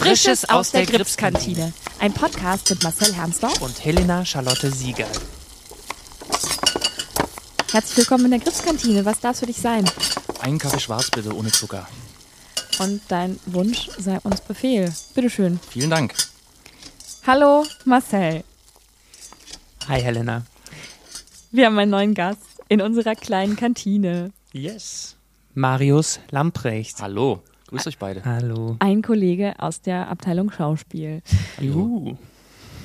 Frisches aus der Gripskantine. Ein Podcast mit Marcel Hermsdorf und Helena Charlotte Sieger. Herzlich willkommen in der Gripskantine. Was darf für dich sein? Einen Kaffee schwarz bitte, ohne Zucker. Und dein Wunsch sei uns Befehl. Bitteschön. Vielen Dank. Hallo, Marcel. Hi, Helena. Wir haben einen neuen Gast in unserer kleinen Kantine. Yes. Marius Lamprecht. Hallo. Grüß euch beide. Hallo. Ein Kollege aus der Abteilung Schauspiel. Hallo.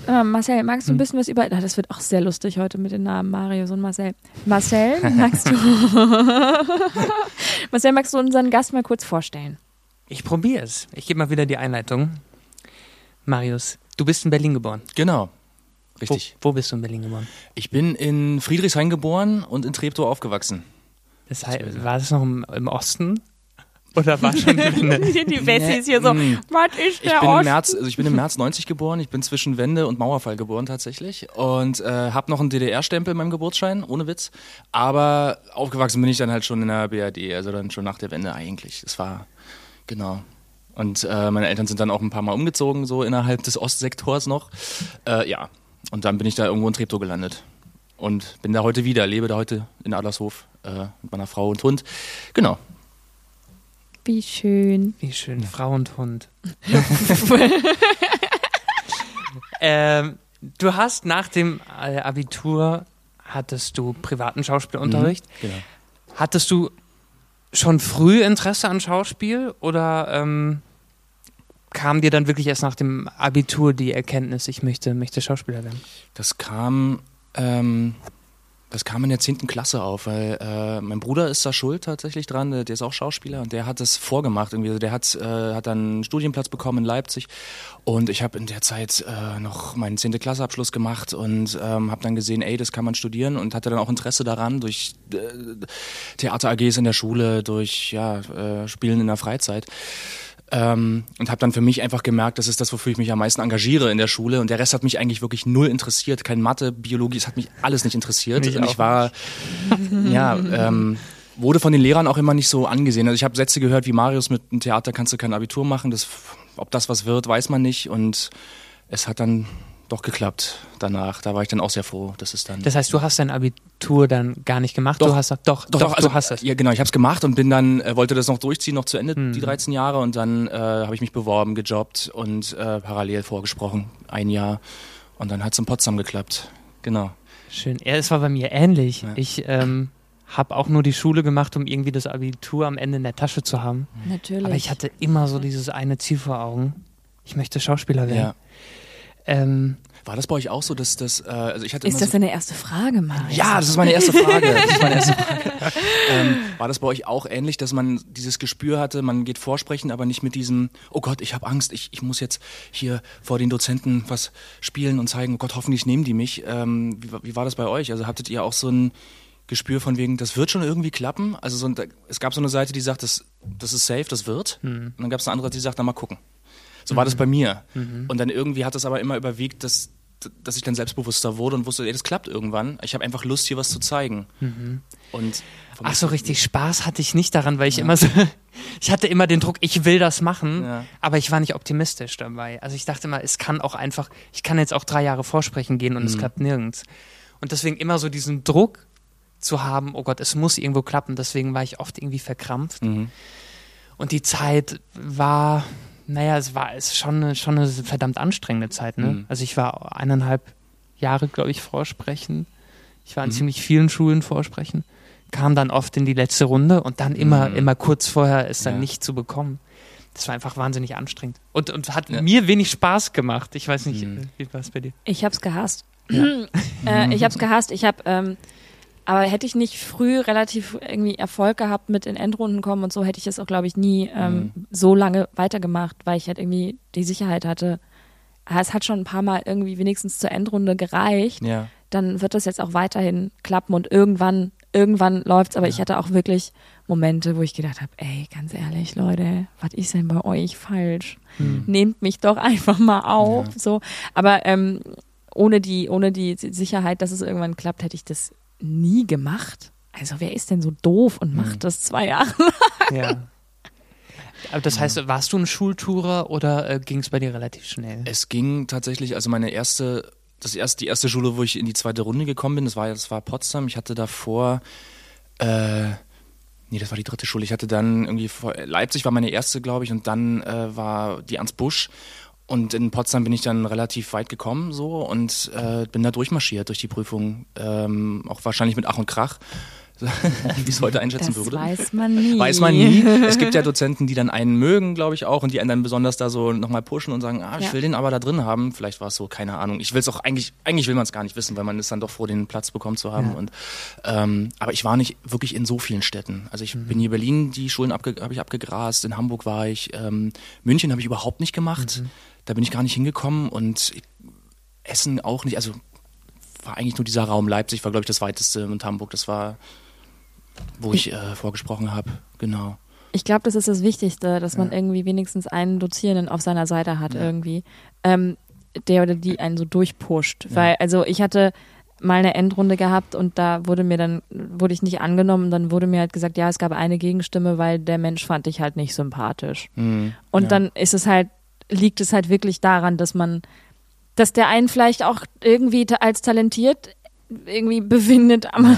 Äh, Marcel, magst du ein bisschen was über. Ah, das wird auch sehr lustig heute mit den Namen Marius und Marcel. Marcel, magst du. Marcel, magst du unseren Gast mal kurz vorstellen? Ich probiere es. Ich gebe mal wieder die Einleitung. Marius, du bist in Berlin geboren. Genau. Richtig. Wo, wo bist du in Berlin geboren? Ich bin in Friedrichshain geboren und in Treptow aufgewachsen. Das heißt, war das noch im, im Osten? Oder war schon die Wessis hier so, was ist Ich der bin, im? März, also ich bin im März 90 geboren. Ich bin zwischen Wende und Mauerfall geboren tatsächlich. Und äh, habe noch einen DDR-Stempel in meinem Geburtsschein, ohne Witz. Aber aufgewachsen bin ich dann halt schon in der BRD, also dann schon nach der Wende eigentlich. Es war, genau. Und äh, meine Eltern sind dann auch ein paar Mal umgezogen, so innerhalb des Ostsektors noch. Äh, ja, und dann bin ich da irgendwo in Treptow gelandet. Und bin da heute wieder, lebe da heute in Adlershof äh, mit meiner Frau und Hund. Genau. Wie schön. Wie schön, Frau und Hund. ähm, du hast nach dem äh, Abitur, hattest du privaten Schauspielunterricht. Genau. Hattest du schon früh Interesse an Schauspiel oder ähm, kam dir dann wirklich erst nach dem Abitur die Erkenntnis, ich möchte, möchte Schauspieler werden? Das kam, ähm, das kam in der 10. Klasse auf, weil äh, mein Bruder ist da schuld tatsächlich dran, der der ist auch Schauspieler und der hat das vorgemacht irgendwie. Also Der hat, äh, hat dann einen Studienplatz bekommen in Leipzig und ich habe in der Zeit äh, noch meinen 10. Klasseabschluss gemacht und ähm, habe dann gesehen, ey, das kann man studieren und hatte dann auch Interesse daran durch äh, Theater-AGs in der Schule, durch ja, äh, Spielen in der Freizeit. Ähm, und habe dann für mich einfach gemerkt, das ist das, wofür ich mich am meisten engagiere in der Schule. Und der Rest hat mich eigentlich wirklich null interessiert. Kein Mathe, Biologie, es hat mich alles nicht interessiert. Mich und ich war, ja, ähm, wurde von den Lehrern auch immer nicht so angesehen. Also ich habe Sätze gehört wie Marius, mit dem Theater kannst du kein Abitur machen. Das, ob das was wird, weiß man nicht. Und es hat dann doch geklappt danach. Da war ich dann auch sehr froh, dass es dann. Das heißt, du hast dein Abitur dann gar nicht gemacht? Doch. Du hast doch, doch, doch, also, du hast es. Ja, genau. Ich habe es gemacht und bin dann äh, wollte das noch durchziehen, noch zu Ende Hm. die 13 Jahre und dann äh, habe ich mich beworben, gejobbt und äh, parallel vorgesprochen ein Jahr und dann hat es in Potsdam geklappt. Genau. Schön. Ja, es war bei mir ähnlich. Ja. Ich ähm, habe auch nur die Schule gemacht, um irgendwie das Abitur am Ende in der Tasche zu haben. Natürlich. Aber ich hatte immer so dieses eine Ziel vor Augen. Ich möchte Schauspieler werden. Ja. Ähm, War das bei euch auch so, dass das? Äh, also ich hatte ist immer das so, deine erste Frage, Marius? Ja, das ist meine erste Frage. Das ist meine erste Frage. ähm, war das bei euch auch ähnlich, dass man dieses Gespür hatte, man geht vorsprechen, aber nicht mit diesem, oh Gott, ich habe Angst, ich, ich muss jetzt hier vor den Dozenten was spielen und zeigen, oh Gott, hoffentlich nehmen die mich. Ähm, wie, wie war das bei euch? Also hattet ihr auch so ein Gespür von wegen, das wird schon irgendwie klappen? Also so ein, da- es gab so eine Seite, die sagt, das, das ist safe, das wird. Und dann gab es eine andere, die sagt, na mal gucken. So war das bei mir. Und dann irgendwie hat das aber immer überwiegt, dass, dass ich dann selbstbewusster wurde und wusste, ey, das klappt irgendwann. Ich habe einfach Lust, hier was zu zeigen. Und vom- ach so, richtig Spaß hatte ich nicht daran, weil ich immer so, ich hatte immer den Druck, ich will das machen, Ja. aber ich war nicht optimistisch dabei. Also ich dachte immer, es kann auch einfach, ich kann jetzt auch drei Jahre vorsprechen gehen und Mhm. es klappt nirgends. Und deswegen immer so diesen Druck zu haben, oh Gott, es muss irgendwo klappen, deswegen war ich oft irgendwie verkrampft. Mhm. Und die Zeit war, naja, es war es ist schon eine, schon eine verdammt anstrengende Zeit. Ne? Mhm. Also ich war eineinhalb Jahre, glaube ich, vorsprechen. Ich war an Mhm. ziemlich vielen Schulen vorsprechen. Kam dann oft in die letzte Runde und dann immer, Mhm. immer kurz vorher ist dann Ja. nicht zu bekommen. Das war einfach wahnsinnig anstrengend. Und, und hat Ja. mir wenig Spaß gemacht. Ich weiß nicht, Mhm. wie war es bei dir? Ich hab's gehasst. äh, ich hab's gehasst. Ich hab, ähm, aber hätte ich nicht früh relativ irgendwie Erfolg gehabt mit in Endrunden kommen und so, hätte ich es auch, glaube ich, nie ähm, so lange weitergemacht, weil ich halt irgendwie die Sicherheit hatte. Ah, Es hat schon ein paar Mal irgendwie wenigstens zur Endrunde gereicht. Ja. Dann wird das jetzt auch weiterhin klappen und irgendwann, irgendwann läuft's. Aber ich hatte auch wirklich Momente, wo ich gedacht habe, ey, ganz ehrlich, Leute, was ist denn bei euch falsch? Nehmt mich doch einfach mal auf. Ja. So. Aber ähm, ohne die, ohne die Sicherheit, dass es irgendwann klappt, hätte ich das nie gemacht. Also wer ist denn so doof und macht das zwei Jahre? Ja. Aber das heißt, warst du ein Schultourer oder äh, ging es bei dir relativ schnell? Es ging tatsächlich, also meine erste, das erste, die erste Schule, wo ich in die zweite Runde gekommen bin, das war, das war Potsdam. Ich hatte davor, äh, nee, das war die dritte Schule. Ich hatte dann irgendwie vor, Leipzig war meine erste, glaube ich, und dann äh, war die Ernst Busch. Und in Potsdam bin ich dann relativ weit gekommen so und äh, bin da durchmarschiert durch die Prüfung, ähm, auch wahrscheinlich mit Ach und Krach. wie es heute einschätzen das würde. weiß man nie. Weiß man nie. Es gibt ja Dozenten, die dann einen mögen, glaube ich auch, und die einen dann besonders da so nochmal pushen und sagen, ah, ich Ja. will den aber da drin haben. Vielleicht war es so, keine Ahnung. Ich will es auch eigentlich, eigentlich will man es gar nicht wissen, weil man ist dann doch froh, den Platz bekommen zu haben. Ja. Und ähm, aber ich war nicht wirklich in so vielen Städten. Also ich Mhm. bin hier in Berlin, die Schulen habe ich abgegrast, in Hamburg war ich, ähm, München habe ich überhaupt nicht gemacht. Mhm. Da bin ich gar nicht hingekommen und Essen auch nicht. Also war eigentlich nur dieser Raum Leipzig, war glaube ich das weiteste und Hamburg, das war, wo ich äh, vorgesprochen habe. Genau. Ich glaube, das ist das Wichtigste, dass man Ja. irgendwie wenigstens einen Dozierenden auf seiner Seite hat Ja. irgendwie, ähm, der oder die einen so durchpusht. Ja. Weil, also ich hatte mal eine Endrunde gehabt und da wurde mir dann, wurde ich nicht angenommen, dann wurde mir halt gesagt, ja, es gab eine Gegenstimme, weil der Mensch fand ich halt nicht sympathisch. Mhm. Und dann ist es halt, liegt es halt wirklich daran, dass man, dass der einen vielleicht auch irgendwie als talentiert irgendwie befindet, aber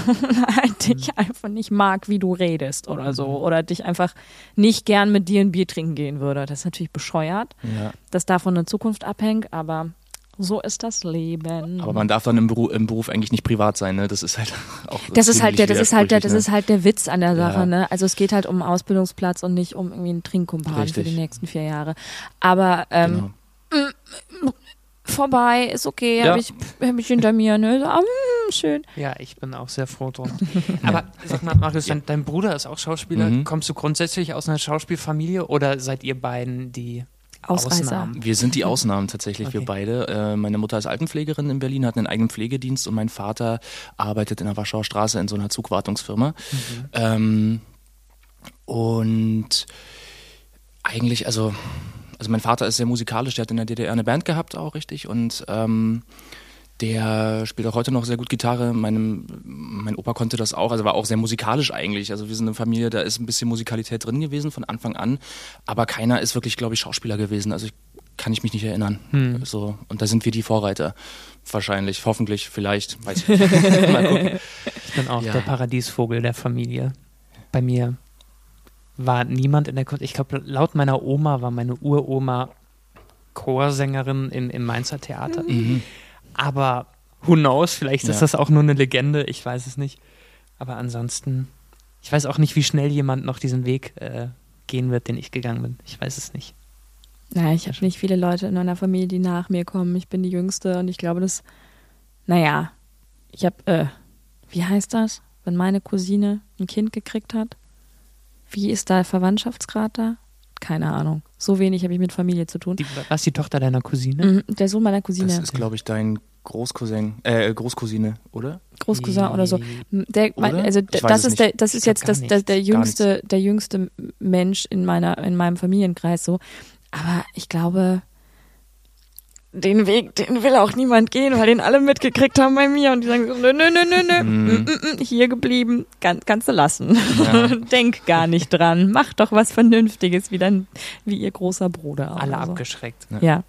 halt dich einfach nicht mag, wie du redest oder so. Oder dich einfach nicht gern mit dir ein Bier trinken gehen würde. Das ist natürlich bescheuert, Ja. dass davon eine Zukunft abhängt, aber so ist das Leben. Aber man darf dann im Beruf, im Beruf eigentlich nicht privat sein, ne? Das ist halt auch. das ist halt der, das ist halt der, das widersprüchlich, ist halt der Witz an der Sache, Ja. ne? Also es geht halt um einen Ausbildungsplatz und nicht um irgendwie einen Trinkkumpan für die nächsten vier Jahre. Aber ne? ähm, Genau. vorbei, ist okay, Ja. habe ich, hab ich hinter mir, ne? So, ah, hm, schön. Ja, ich bin auch sehr froh drum. Aber sag mal, Marius, dein, dein Bruder ist auch Schauspieler. Mhm. Kommst du grundsätzlich aus einer Schauspielfamilie oder seid ihr beiden die Ausreißer. Ausnahmen? Wir sind die Ausnahmen tatsächlich, wir Okay. beide. Äh, meine Mutter ist Altenpflegerin in Berlin, hat einen eigenen Pflegedienst und mein Vater arbeitet in der Warschauer Straße in so einer Zugwartungsfirma. Ähm, und eigentlich, also, also mein Vater ist sehr musikalisch, der hat in der DDR eine Band gehabt auch, richtig. Und ähm, der spielt auch heute noch sehr gut Gitarre. Meinem, mein Opa konnte das auch, also war auch sehr musikalisch eigentlich. Also wir sind eine Familie, da ist ein bisschen Musikalität drin gewesen von Anfang an. Aber keiner ist wirklich, glaube ich, Schauspieler gewesen. Also ich, kann ich mich nicht erinnern. Hm. So, und da sind wir die Vorreiter. Wahrscheinlich, hoffentlich, vielleicht, weiß ich nicht. Mal gucken. Ich bin auch Ja. der Paradiesvogel der Familie. Bei mir war niemand in der Kunst. Ich glaube, laut meiner Oma war meine Uroma Chorsängerin im, im Mainzer Theater. Mhm. Aber who knows, vielleicht ist Ja. das auch nur eine Legende, ich weiß es nicht. Aber ansonsten, ich weiß auch nicht, wie schnell jemand noch diesen Weg äh, gehen wird, den ich gegangen bin. Ich weiß es nicht. Naja, ich habe nicht viele Leute in meiner Familie, die nach mir kommen. Ich bin die Jüngste und ich glaube, das, naja, ich habe, äh, wie heißt das, wenn meine Cousine ein Kind gekriegt hat? Wie ist da der Verwandtschaftsgrad da? Keine Ahnung. So wenig habe ich mit Familie zu tun. Die, was die Tochter deiner Cousine? Mhm, der Sohn meiner Cousine, Das ist, glaube ich, dein Großcousin, äh, Großcousine, oder? Großcousin oder so. Der, mein, also das ist der, das ist jetzt gar das, der, jüngste, der jüngste Mensch in meiner, in meinem Familienkreis so. Aber ich glaube, den Weg, den will auch niemand gehen, weil den alle mitgekriegt haben bei mir und die sagen so, nö, nö, nö, nö, nö, Mhm. mm, mm, mm, hier geblieben, kann, kannst du lassen. Ja. Denk gar nicht dran, mach doch was Vernünftiges, wie dein, wie ihr großer Bruder. Alle oder so. abgeschreckt. Ja.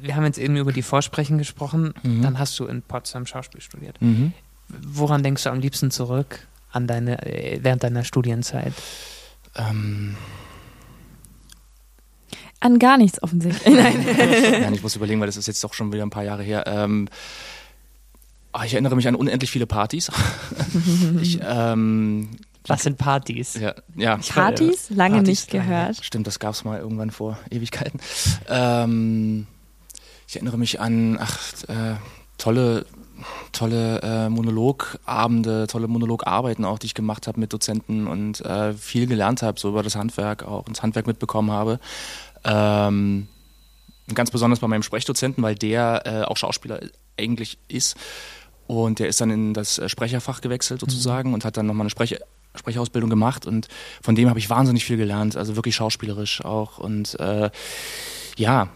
Wir haben jetzt eben über die Vorsprechen gesprochen. Mhm. Dann hast du in Potsdam Schauspiel studiert. Mhm. Woran denkst du am liebsten zurück an deine, äh, während deiner Studienzeit? Ähm, An gar nichts offensichtlich. Nein. Nein, ich muss überlegen, weil das ist jetzt doch schon wieder ein paar Jahre her. Ähm, ah, ich erinnere mich an unendlich viele Partys. ich, ähm, Was sind Partys? ja, ja. Partys? Lange Partys, nicht gehört. Stimmt, das gab es mal irgendwann vor Ewigkeiten. Ähm, ich erinnere mich an ach, äh, tolle, tolle äh, Monologabende, tolle Monologarbeiten auch, die ich gemacht habe mit Dozenten und äh, viel gelernt habe, so über das Handwerk auch, das Handwerk mitbekommen habe. Ähm, ganz besonders bei meinem Sprechdozenten, weil der äh, auch Schauspieler eigentlich ist. Und der ist dann in das äh, Sprecherfach gewechselt sozusagen und hat dann nochmal eine Sprech Sprechausbildung gemacht. Und von dem habe ich wahnsinnig viel gelernt, also wirklich schauspielerisch auch. Und äh, ja,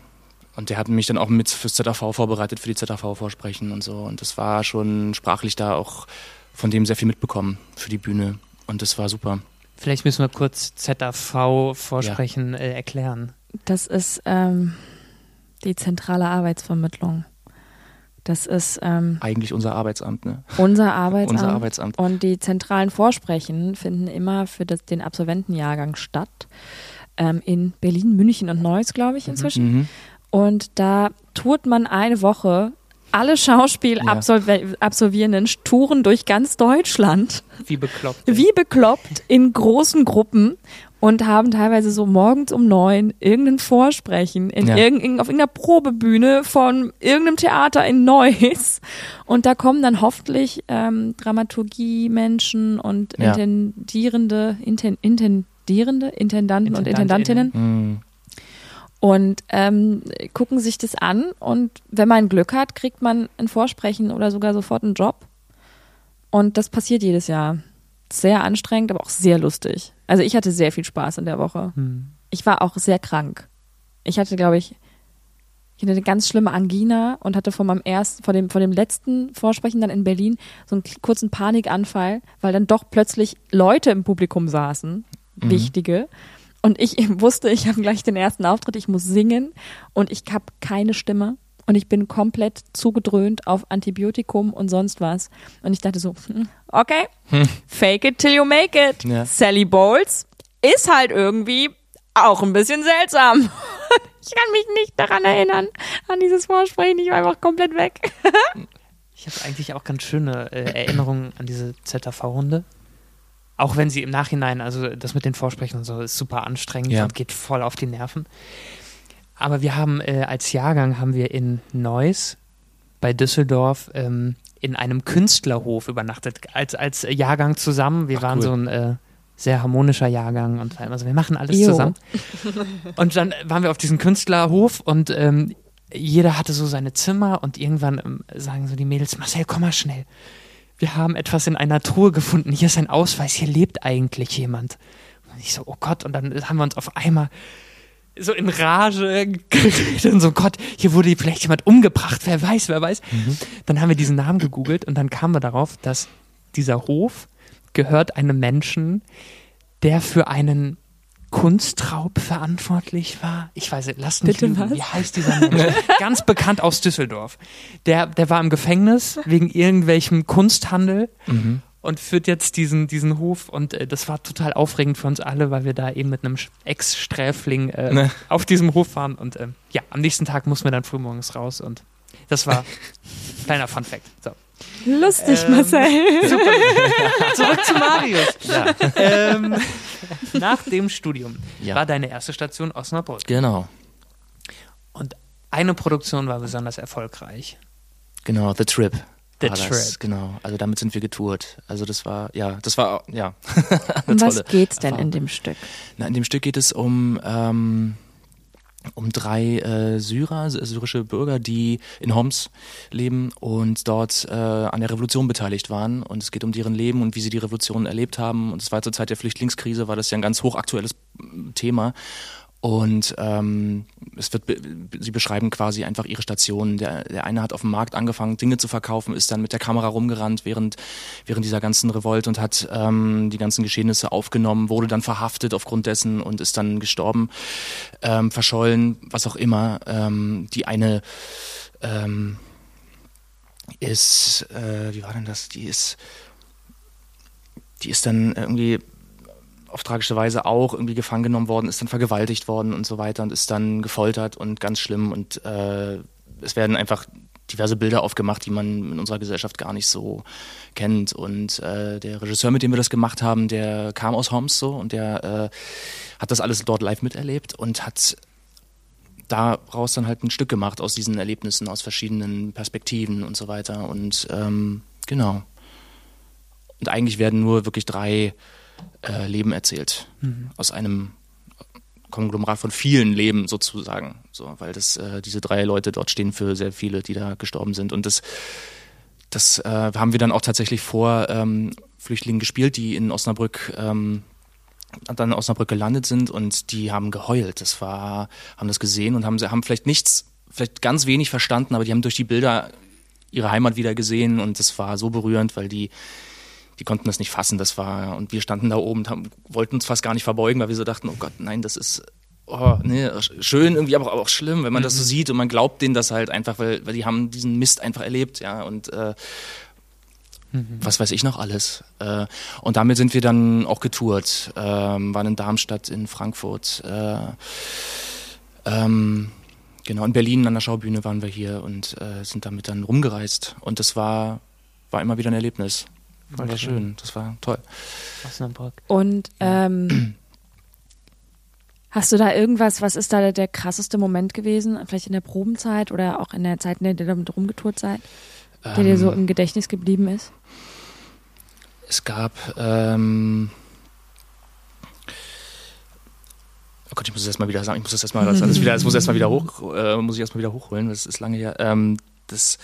und der hat mich dann auch mit fürs ZAV vorbereitet, für die ZAV-Vorsprechen und so. Und das war schon sprachlich da auch von dem sehr viel mitbekommen für die Bühne. Und das war super. Vielleicht müssen wir kurz ZAV vorsprechen, ja. äh, erklären. Das ist ähm, die zentrale Arbeitsvermittlung. Das ist ähm, eigentlich unser Arbeitsamt, ne? Unser Arbeitsamt. unser Arbeitsamt. Und die zentralen Vorsprechen finden immer für das, den Absolventenjahrgang statt. Ähm, in Berlin, München und Neuss, glaube ich, inzwischen. Mhm. Und da tourt man eine Woche alle Schauspielabsolvierenden touren durch ganz Deutschland. Wie bekloppt. Wie bekloppt in großen Gruppen und haben teilweise so morgens um neun irgendein Vorsprechen in ja. irgendein, auf irgendeiner Probebühne von irgendeinem Theater in Neuss. Und da kommen dann hoffentlich ähm, Dramaturgie-Menschen und ja. Intendierende, Inten, Intendierende, Intendanten und Intendantinnen. Mhm und ähm, gucken sich das an und wenn man Glück hat, kriegt man ein Vorsprechen oder sogar sofort einen Job. Und das passiert jedes Jahr. Sehr anstrengend, aber auch sehr lustig. Also ich hatte sehr viel Spaß in der Woche. Hm. Ich war auch sehr krank. Ich hatte, glaube ich, ich hatte eine ganz schlimme Angina und hatte vor meinem ersten, vor dem, vor dem letzten Vorsprechen dann in Berlin so einen kurzen Panikanfall, weil dann doch plötzlich Leute im Publikum saßen, mhm. wichtige. Und ich wusste, ich habe gleich den ersten Auftritt, ich muss singen und ich habe keine Stimme und ich bin komplett zugedröhnt auf Antibiotikum und sonst was. Und ich dachte so, hm, okay, hm. fake it till you make it. Ja. Sally Bowles ist halt irgendwie auch ein bisschen seltsam. Ich kann mich nicht daran erinnern, an dieses Vorsprechen. Ich war einfach komplett weg. Ich habe eigentlich auch ganz schöne äh, Erinnerungen an diese ZAV-Runde. Auch wenn sie im Nachhinein, also das mit den Vorsprechen und so ist super anstrengend ja. und geht voll auf die Nerven. Aber wir haben äh, als Jahrgang haben wir in Neuss bei Düsseldorf ähm, in einem Künstlerhof übernachtet, als, als Jahrgang zusammen. Wir Ach, waren cool. so ein äh, sehr harmonischer Jahrgang und also wir machen alles jo. zusammen. Und dann waren wir auf diesem Künstlerhof und ähm, jeder hatte so seine Zimmer und irgendwann ähm, sagen so die Mädels, Marcel, komm mal schnell wir haben etwas in einer Truhe gefunden, hier ist ein Ausweis, hier lebt eigentlich jemand. Und ich so, oh Gott, und dann haben wir uns auf einmal so in Rage geredet und so, Gott, hier wurde vielleicht jemand umgebracht, wer weiß, wer weiß. Mhm. Dann haben wir diesen Namen gegoogelt und dann kamen wir darauf, dass dieser Hof gehört einem Menschen, der für einen Kunstraub verantwortlich war. Ich weiß nicht, lass mich Bitte lügen. Wie heißt dieser Mensch? Ganz bekannt aus Düsseldorf. Der, der war im Gefängnis wegen irgendwelchem Kunsthandel mhm. und führt jetzt diesen, diesen Hof. Und äh, das war total aufregend für uns alle, weil wir da eben mit einem Ex-Sträfling äh, ne. auf diesem Hof waren. Und äh, ja, am nächsten Tag mussten wir dann frühmorgens raus. Und das war kleiner Fun Fact. So. Lustig, ähm, Marcel. Super. Zurück zu Marius. Ja. Ähm, nach dem Studium ja. war deine erste Station Osnabrück. Genau. Und eine Produktion war besonders erfolgreich. Genau, The Trip. The Trip. Das, genau, also damit sind wir getourt. Also das war, ja, das war, ja. um was geht's denn Erfahrung. in dem Stück? Na, in dem Stück geht es um ähm, um drei äh, Syrer, syrische Bürger, die in Homs leben und dort äh, an der Revolution beteiligt waren. Und es geht um deren Leben und wie sie die Revolution erlebt haben. Und es war zur Zeit der Flüchtlingskrise, war das ja ein ganz hochaktuelles Thema. Und ähm, es wird, sie beschreiben quasi einfach ihre Stationen. Der, der eine hat auf dem Markt angefangen, Dinge zu verkaufen, ist dann mit der Kamera rumgerannt während, während dieser ganzen Revolte und hat ähm, die ganzen Geschehnisse aufgenommen, wurde dann verhaftet aufgrund dessen und ist dann gestorben, ähm, verschollen, was auch immer. Ähm, die eine ähm, ist, äh, wie war denn das? Die ist, die ist dann irgendwie auf tragische Weise auch irgendwie gefangen genommen worden, ist dann vergewaltigt worden und so weiter und ist dann gefoltert und ganz schlimm und äh, es werden einfach diverse Bilder aufgemacht, die man in unserer Gesellschaft gar nicht so kennt. Und äh, der Regisseur, mit dem wir das gemacht haben, der kam aus Homs so und der äh, hat das alles dort live miterlebt und hat daraus dann halt ein Stück gemacht aus diesen Erlebnissen, aus verschiedenen Perspektiven und so weiter. Und ähm, genau. Und eigentlich werden nur wirklich drei äh, Leben erzählt. Mhm. Aus einem Konglomerat von vielen Leben sozusagen. So, weil das, äh, diese drei Leute dort stehen für sehr viele, die da gestorben sind. Und das, das äh, haben wir dann auch tatsächlich vor ähm, Flüchtlingen gespielt, die in Osnabrück ähm, dann in Osnabrück gelandet sind und die haben geheult. Das war, haben das gesehen und haben, haben vielleicht nichts, vielleicht ganz wenig verstanden, aber die haben durch die Bilder ihre Heimat wieder gesehen und das war so berührend, weil die die konnten das nicht fassen. Das war, und wir standen da oben und haben, wollten uns fast gar nicht verbeugen, weil wir so dachten, oh Gott, nein, das ist oh, nee, schön irgendwie, aber auch schlimm, wenn man mhm. das so mhm. sieht und man glaubt denen das halt einfach, weil, weil die haben diesen Mist einfach erlebt, ja, und äh, mhm. was weiß ich noch alles. Äh, und damit sind wir dann auch getourt, äh, waren in Darmstadt, in Frankfurt, äh, ähm, genau, in Berlin an der Schaubühne waren wir hier und äh, sind damit dann rumgereist. Und das war, war immer wieder ein Erlebnis. War, war schön, das war toll. Osnabrück. Und ähm, Hast du da irgendwas, was ist da der, der, krasseste Moment gewesen? Vielleicht in der Probenzeit oder auch in der Zeit, in der ihr damit rumgetourt seid, der ähm, dir so ähm. im Gedächtnis geblieben ist? Es gab, ähm, oh Gott, ich muss es erstmal wieder sagen, ich muss das erstmal, das alles wieder, das muss erstmal wieder hoch, äh, muss ich erstmal wieder hochholen, das ist lange her. Ähm, das,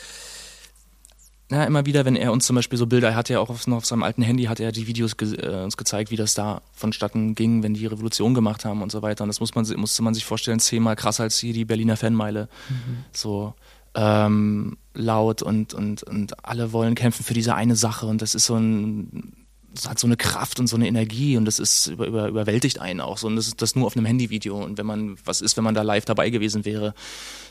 ja, immer wieder, wenn er uns zum Beispiel so Bilder, er hat ja auch auf, auf seinem alten Handy, hat er die Videos ge äh, uns gezeigt, wie das da vonstatten ging, wenn die Revolution gemacht haben und so weiter. Und das muss man, musste man sich vorstellen, zehnmal krasser als hier die Berliner Fanmeile. Mhm. So ähm, laut und, und, und alle wollen kämpfen für diese eine Sache und das ist so ein das hat so eine Kraft und so eine Energie und das ist über, über, überwältigt einen auch so und das ist das nur auf einem Handyvideo und wenn man was ist, wenn man da live dabei gewesen wäre,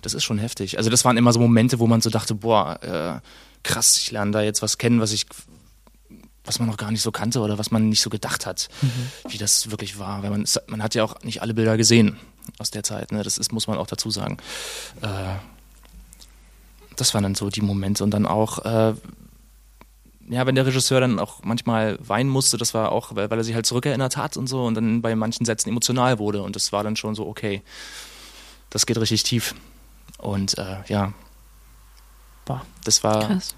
das ist schon heftig. Also das waren immer so Momente, wo man so dachte, boah, äh, krass, ich lerne da jetzt was kennen, was ich was man noch gar nicht so kannte oder was man nicht so gedacht hat, mhm. wie das wirklich war. Weil man, man hat ja auch nicht alle Bilder gesehen aus der Zeit. Ne? Das ist, muss man auch dazu sagen. Äh, das waren dann so die Momente. Und dann auch, äh, ja, wenn der Regisseur dann auch manchmal weinen musste, das war auch, weil, weil er sich halt zurückerinnert hat und so und dann bei manchen Sätzen emotional wurde. Und das war dann schon so, okay, das geht richtig tief. Und äh, ja, Boah, das war. Krass.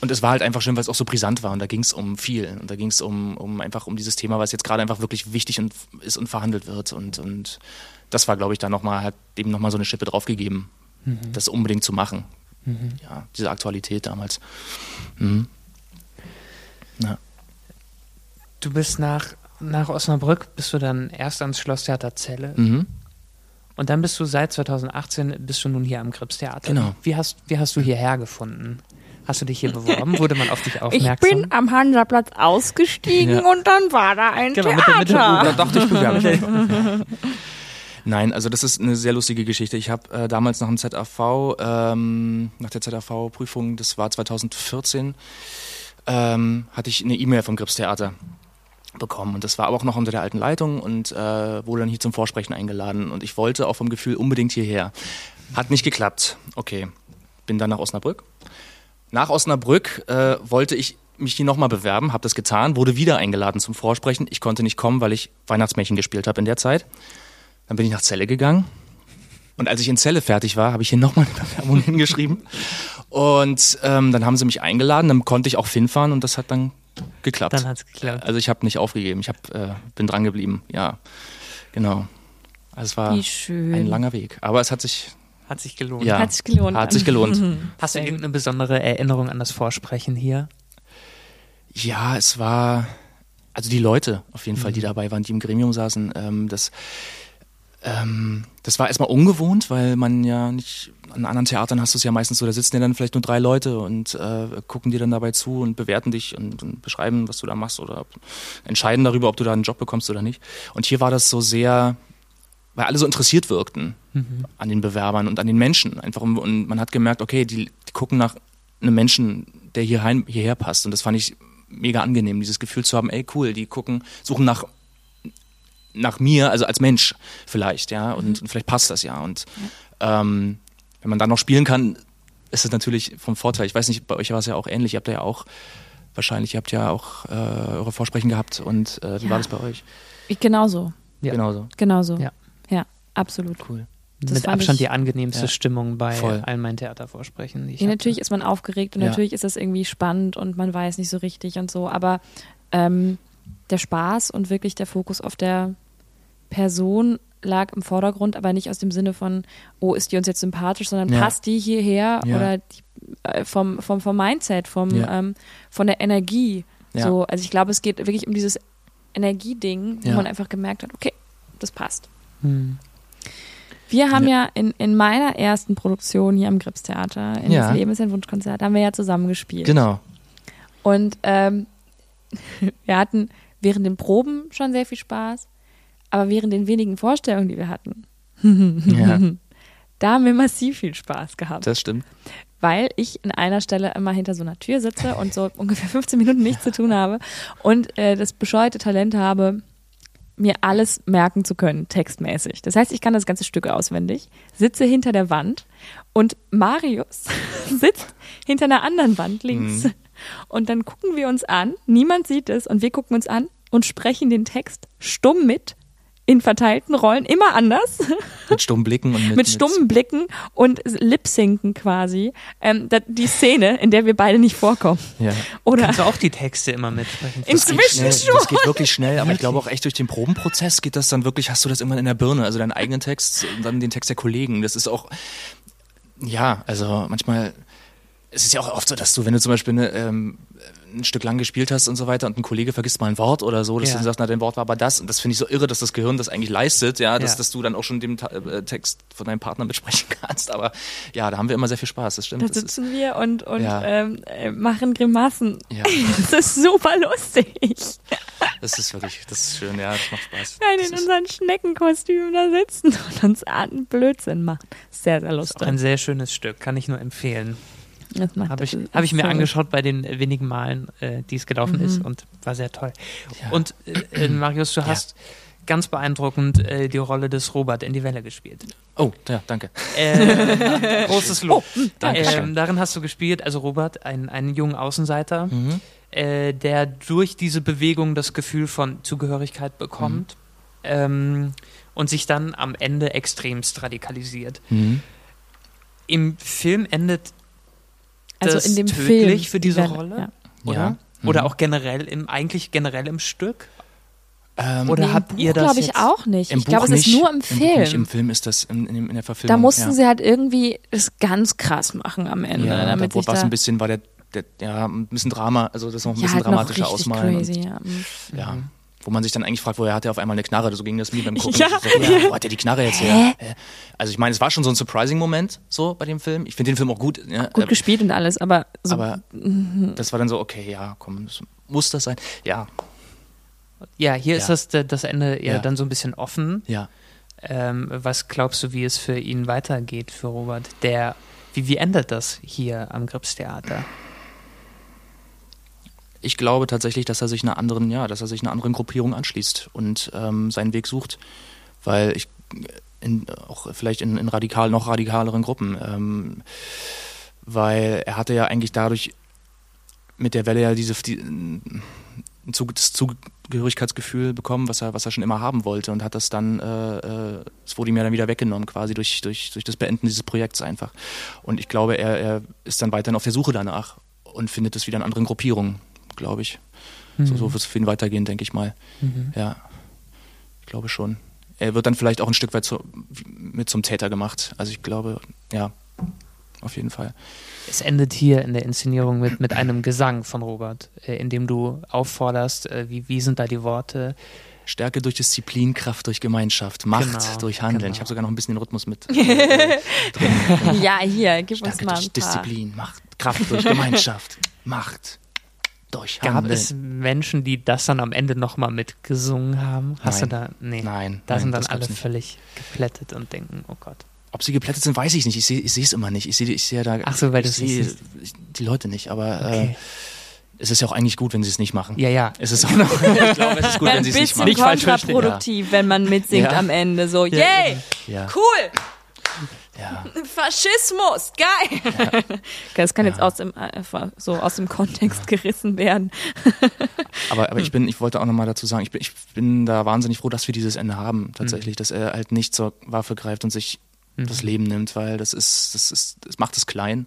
Und es war halt einfach schön, weil es auch so brisant war und da ging es um viel. Und da ging es um, um einfach um dieses Thema, was jetzt gerade einfach wirklich wichtig und, ist und verhandelt wird. Und, und das war, glaube ich, da nochmal, hat eben nochmal so eine Schippe draufgegeben, mhm. das unbedingt zu machen. Mhm. Ja, diese Aktualität damals. Mhm. Ja. Du bist nach, nach Osnabrück, bist du dann erst ans Schlosstheater Celle. Und dann bist du seit 2018 bist du nun hier am Krebstheater. Genau. Wie hast, wie hast du hierher gefunden? Hast du dich hier beworben? Wurde man auf dich aufmerksam? Ich bin am Hansaplatz ausgestiegen ja. und dann war da ein genau, Theater. Mit, mit, da dachte ich, bewerbe mich. Nein, also das ist eine sehr lustige Geschichte. Ich habe äh, damals nach dem ZAV, ähm, nach der ZAV-Prüfung, das war 2014, ähm, hatte ich eine E-Mail vom Gripstheater bekommen. Und das war aber auch noch unter der alten Leitung und äh, wurde dann hier zum Vorsprechen eingeladen. Und ich wollte auch vom Gefühl unbedingt hierher. Hat nicht geklappt. Okay, bin dann nach Osnabrück. Nach Osnabrück äh, wollte ich mich hier nochmal bewerben, habe das getan, wurde wieder eingeladen zum Vorsprechen. Ich konnte nicht kommen, weil ich Weihnachtsmärchen gespielt habe in der Zeit. Dann bin ich nach Celle gegangen. Und als ich in Celle fertig war, habe ich hier nochmal eine Bewerbung hingeschrieben. Und ähm, dann haben sie mich eingeladen, dann konnte ich auch Finn fahren und das hat dann geklappt. Dann hat es geklappt. Also ich habe nicht aufgegeben, ich hab, äh, bin dran geblieben, ja. Genau. Also es war ein langer Weg, aber es hat sich hat sich gelohnt. Ja, hat sich gelohnt. Hat sich gelohnt. Hast du irgendeine besondere Erinnerung an das Vorsprechen hier? Ja, es war also die Leute auf jeden mhm. Fall, die mhm. dabei waren, die im Gremium saßen. Ähm, das ähm, das war erstmal ungewohnt, weil man ja nicht, an anderen Theatern hast du es ja meistens so, da sitzen ja dann vielleicht nur drei Leute und äh, gucken dir dann dabei zu und bewerten dich und, und, beschreiben, was du da machst oder entscheiden darüber, ob du da einen Job bekommst oder nicht. Und hier war das so sehr, weil alle so interessiert wirkten mhm. an den Bewerbern und an den Menschen. Einfach um, und man hat gemerkt, okay, die, die gucken nach einem Menschen, der hier heim, hierher passt. Und das fand ich mega angenehm, dieses Gefühl zu haben, ey cool, die gucken, suchen nach nach mir, also als Mensch vielleicht, ja, und, mhm. und vielleicht passt das ja. Und ja. Ähm, wenn man dann noch spielen kann, ist es natürlich vom Vorteil. Ich weiß nicht, bei euch war es ja auch ähnlich. Ihr habt ja auch, wahrscheinlich, ihr habt ja auch äh, eure Vorsprechen gehabt und äh, wie ja. war das bei euch? Ich, genauso. Ja. Genauso. Genauso. Ja. ja, absolut. Cool. Das Mit Abstand die angenehmste ja. Stimmung bei Voll. all meinen Theatervorsprechen. ja, natürlich ist man aufgeregt und natürlich ist das irgendwie spannend und man weiß nicht so richtig und so, aber ähm, der Spaß und wirklich der Fokus auf der Person lag im Vordergrund, aber nicht aus dem Sinne von, oh, ist die uns jetzt sympathisch, sondern ja. passt die hierher ja. oder die, äh, vom, vom, vom Mindset, vom, ja. ähm, von der Energie. So, also ich glaube, es geht wirklich um dieses Energieding, wo man einfach gemerkt hat, okay, das passt. Hm. Wir haben ja, in, in meiner ersten Produktion hier am Gripstheater, in das Leben ist ein Wunschkonzert, haben wir ja zusammen gespielt. Genau. Und ähm, wir hatten während den Proben schon sehr viel Spaß, aber während den wenigen Vorstellungen, die wir hatten, ja. da haben wir massiv viel Spaß gehabt. Das stimmt. Weil ich in einer Stelle immer hinter so einer Tür sitze und so ungefähr 15 Minuten nichts zu tun habe und äh, das bescheuerte Talent habe, mir alles merken zu können, textmäßig. Das heißt, ich kann das ganze Stück auswendig, sitze hinter der Wand und Marius sitzt hinter einer anderen Wand links. Mhm. Und dann gucken wir uns an, niemand sieht es und wir gucken uns an und sprechen den Text stumm mit in verteilten Rollen, immer anders. Mit stummen Blicken und mit, mit stummen Blicken und Lip-Sinken quasi. Ähm, die Szene, in der wir beide nicht vorkommen. Ja. Oder Kannst du auch die Texte immer mitsprechen? Inzwischen schon. Das geht wirklich schnell, aber ich glaube auch echt durch den Probenprozess geht das dann wirklich, hast du das irgendwann in der Birne, also deinen eigenen Text und dann den Text der Kollegen. Das ist auch, ja, also manchmal es ist ja auch oft so, dass du, wenn du zum Beispiel eine, ähm, ein Stück lang gespielt hast und so weiter und ein Kollege vergisst mal ein Wort oder so, dass ja. du sagst, na, dein Wort war aber das. Und das finde ich so irre, dass das Gehirn das eigentlich leistet, ja, dass, ja. dass du dann auch schon den äh, Text von deinem Partner mitsprechen kannst. Aber ja, da haben wir immer sehr viel Spaß, das stimmt. Da sitzen ist, wir und, und ja. ähm, äh, machen Grimassen. Ja. Das ist super lustig. Das ist wirklich, das ist schön, ja, das macht Spaß. Ja, in unseren Schneckenkostümen da sitzen und uns einen Blödsinn machen. Sehr, sehr lustig. Das ist ein sehr schönes Stück, kann ich nur empfehlen. Habe ich, hab ich mir so angeschaut bei den wenigen Malen, äh, die es gelaufen mhm. ist und war sehr toll. Ja. Und äh, äh Marius, du hast ganz beeindruckend äh, die Rolle des Robert in die Welle gespielt. Oh, ja, danke. Äh, großes Lob. Oh, danke. Ähm, darin hast du gespielt, also Robert, ein, einen jungen Außenseiter, mhm. äh, der durch diese Bewegung das Gefühl von Zugehörigkeit bekommt mhm. ähm, und sich dann am Ende extremst radikalisiert. Mhm. Im Film endet also in dem tödlich Film, für diese die Rolle? Ja. Oder? Ja. Oder mhm. auch generell im, eigentlich generell im Stück? Ähm, Oder nee, habt Buch ihr das? glaube ich auch nicht. ich glaube, es ist nur im Film. Im, Im Film ist das in, in, in der Verfilmung. Da mussten ja. sie halt irgendwie es ganz krass machen am Ende. Ja, damit da war es ein bisschen, war der, der, ja, ein bisschen Drama, also das noch ein ja, bisschen halt dramatischer ausmalen. Crazy, und, ja. Mhm. ja wo man sich dann eigentlich fragt, woher hat er auf einmal eine Knarre? So ging das mir beim Gucken. Ja. So, ja, wo hat er die Knarre jetzt her? Also ich meine, es war schon so ein surprising Moment so bei dem Film. Ich finde den Film auch gut. Ja, gut äh, gespielt und alles, aber so. Aber mhm. das war dann so, okay, ja, komm, das muss das sein? Ja. Ja, hier ja. ist das, das Ende eher ja. dann so ein bisschen offen. Ja. Ähm, was glaubst du, wie es für ihn weitergeht, für Robert? Der, wie, wie endet das hier am Gripstheater? Ich glaube tatsächlich, dass er sich einer anderen, ja, dass er sich einer anderen Gruppierung anschließt und ähm, seinen Weg sucht, weil ich in, auch vielleicht in, in radikal noch radikaleren Gruppen, ähm, weil er hatte ja eigentlich dadurch mit der Welle ja diese die, das Zugehörigkeitsgefühl bekommen, was er, was er schon immer haben wollte und hat das dann, äh, äh, es wurde ihm ja dann wieder weggenommen, quasi durch, durch, durch das Beenden dieses Projekts einfach. Und ich glaube, er, er ist dann weiterhin auf der Suche danach und findet es wieder in anderen Gruppierungen glaube ich. Mhm. So, so wird es für ihn weitergehen, denke ich mal. Mhm. Ja, ich glaube schon. Er wird dann vielleicht auch ein Stück weit zu, mit zum Täter gemacht. Also ich glaube, ja, auf jeden Fall. Es endet hier in der Inszenierung mit, mit einem Gesang von Robert, äh, in dem du aufforderst, äh, wie, wie sind da die Worte? Stärke durch Disziplin, Kraft durch Gemeinschaft, Macht genau, durch Handeln. Genau. Ich habe sogar noch ein bisschen den Rhythmus mit. Äh, ja, hier, gib Stärke uns mal ein durch paar. Disziplin, Macht, Kraft durch Gemeinschaft, Macht Gab es Menschen, die das dann am Ende nochmal mitgesungen haben? Hast nein. du da? Nee. Nein. Da nein, sind dann alle völlig geplättet und denken, oh Gott. Ob sie geplättet sind, weiß ich nicht. Ich sehe ich es immer nicht. Ich sehe ich seh da. Ach so, weil das sehe die Leute nicht. Aber okay. äh, es ist ja auch eigentlich gut, wenn sie es nicht machen. Ja, ja. Es ist auch noch, ich glaube, es ist gut, wenn sie es nicht machen. Ein bisschen kontraproduktiv, ja. wenn man mitsingt ja. am Ende. So, ja. yay, ja. cool. Ja. Faschismus, geil. Ja. Das kann ja. jetzt aus dem, äh, so aus dem Kontext gerissen werden. aber, aber ich bin, ich wollte auch nochmal dazu sagen, ich bin, ich bin da wahnsinnig froh, dass wir dieses Ende haben, tatsächlich, mhm. dass er halt nicht zur Waffe greift und sich mhm. das Leben nimmt, weil das ist, das ist, das macht es klein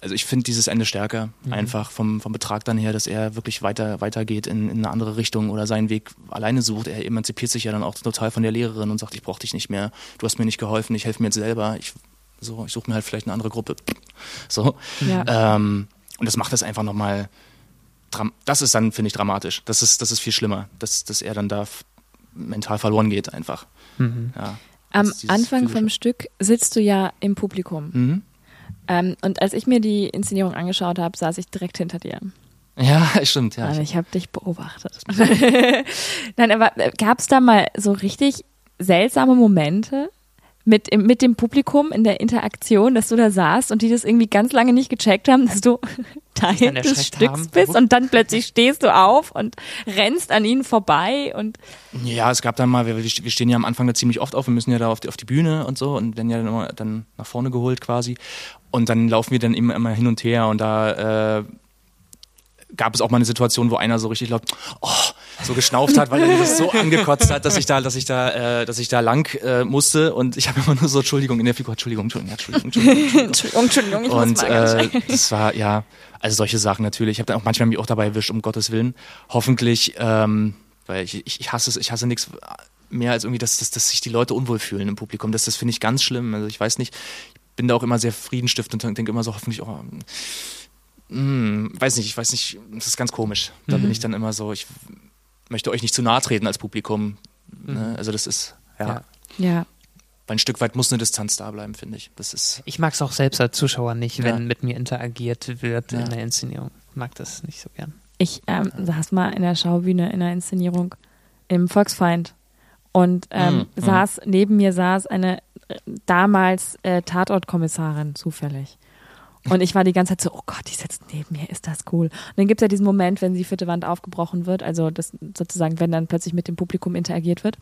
also ich finde dieses Ende stärker, mhm. einfach vom, vom Betrag dann her, dass er wirklich weiter weitergeht in, in eine andere Richtung oder seinen Weg alleine sucht. Er emanzipiert sich ja dann auch total von der Lehrerin und sagt, ich brauche dich nicht mehr, du hast mir nicht geholfen, ich helfe mir jetzt selber, ich, so, ich suche mir halt vielleicht eine andere Gruppe. So. Ja. Ähm, und das macht es einfach nochmal, das ist dann, finde ich, dramatisch. Das ist, das ist viel schlimmer, dass, dass er dann da mental verloren geht einfach. Mhm. Ja, Am Anfang vom Stück sitzt du ja im Publikum. Mhm. Ähm, und als ich mir die Inszenierung angeschaut habe, saß ich direkt hinter dir. Ja, stimmt, ja. Also ich habe dich beobachtet. Nein, aber gab es da mal so richtig seltsame Momente mit, mit dem Publikum in der Interaktion, dass du da saßt und die das irgendwie ganz lange nicht gecheckt haben, dass du Teil des Stücks haben. bist und dann plötzlich stehst du auf und rennst an ihnen vorbei und ja, es gab dann mal, wir, wir stehen ja am Anfang da ziemlich oft auf, wir müssen ja da auf die, auf die Bühne und so und werden ja dann, dann nach vorne geholt quasi und dann laufen wir dann immer, immer hin und her und da äh, gab es auch mal eine Situation, wo einer so richtig laut oh, so geschnauft hat, weil er das so angekotzt hat, dass ich da, dass ich da, äh, dass ich da lang äh, musste und ich habe immer nur so Entschuldigung in der Figur, Entschuldigung, Entschuldigung, Entschuldigung, Entschuldigung, Entschuldigung, Entschuldigung ich und äh, das war ja, also solche Sachen natürlich. Ich habe dann auch manchmal mich auch dabei erwischt, um Gottes Willen. Hoffentlich, ähm, weil ich, ich, hasse es, ich hasse nichts mehr als irgendwie, dass, dass, dass sich die Leute unwohl fühlen im Publikum. Das, das finde ich ganz schlimm. Also ich weiß nicht, ich bin da auch immer sehr friedenstiftend und denke immer so hoffentlich, oh, hm, weiß nicht, ich weiß nicht, das ist ganz komisch. Da mhm. bin ich dann immer so, ich möchte euch nicht zu nahe treten als Publikum. Ne? Mhm. Also das ist, ja. ja. ja. Weil ein Stück weit muss eine Distanz da bleiben, finde ich. Das ist ich mag es auch selbst als Zuschauer nicht, wenn mit mir interagiert wird ja. in der Inszenierung. Ich mag das nicht so gern. Ich ähm, saß mal in der Schaubühne in der Inszenierung im Volksfeind und ähm, mm, saß, neben mir saß eine damals äh, Tatortkommissarin zufällig. Und ich war die ganze Zeit so, oh Gott, die sitzt neben mir, ist das cool. Und dann gibt es ja diesen Moment, wenn die vierte Wand aufgebrochen wird, also das sozusagen, wenn dann plötzlich mit dem Publikum interagiert wird.